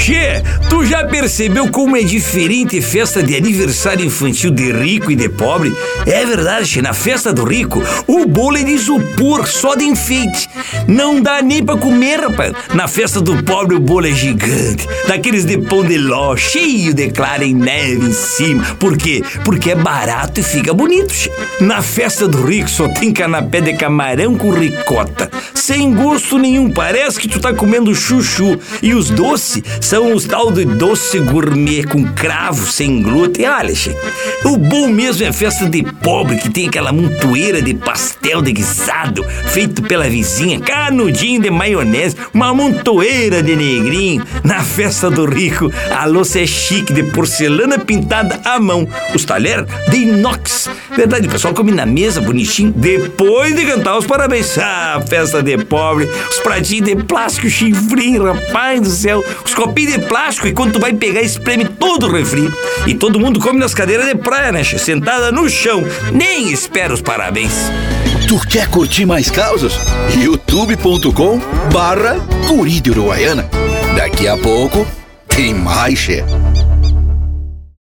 Che, tu já percebeu como é diferente festa de aniversário infantil de rico e de pobre? É verdade, che, na festa do rico, o bolo é de isopor, só de enfeite. Não dá nem pra comer, rapaz. Na festa do pobre, o bolo é gigante, daqueles de pão de ló, cheio de clara neve em cima. Por quê? Porque é barato e fica bonito, che. Na festa do rico, só tem canapé de camarão com ricota. Sem gosto nenhum, parece que tu tá comendo chuchu. E os doces são os tal de doce gourmet com cravo, sem glúten. Olha, che, o bom mesmo é festa de pobre que tem aquela montoeira de pastel de guisado feito pela vizinha, canudinho de maionese, uma montoeira de negrinho. Na festa do rico, a louça é chique de porcelana pintada à mão. Os talheres de inox. Verdade, o pessoal come na mesa, bonitinho, depois de cantar os parabéns. Ah, festa de pobre, os pratinhos de plástico chifrinho, rapaz do céu, os copinhos de plástico e quando tu vai pegar, espreme todo o refri. E todo mundo come nas cadeiras de praia, né? Sentada no chão. Nem espera os parabéns. Tu quer curtir mais causas? youtube.com barra. Daqui a pouco tem mais, che.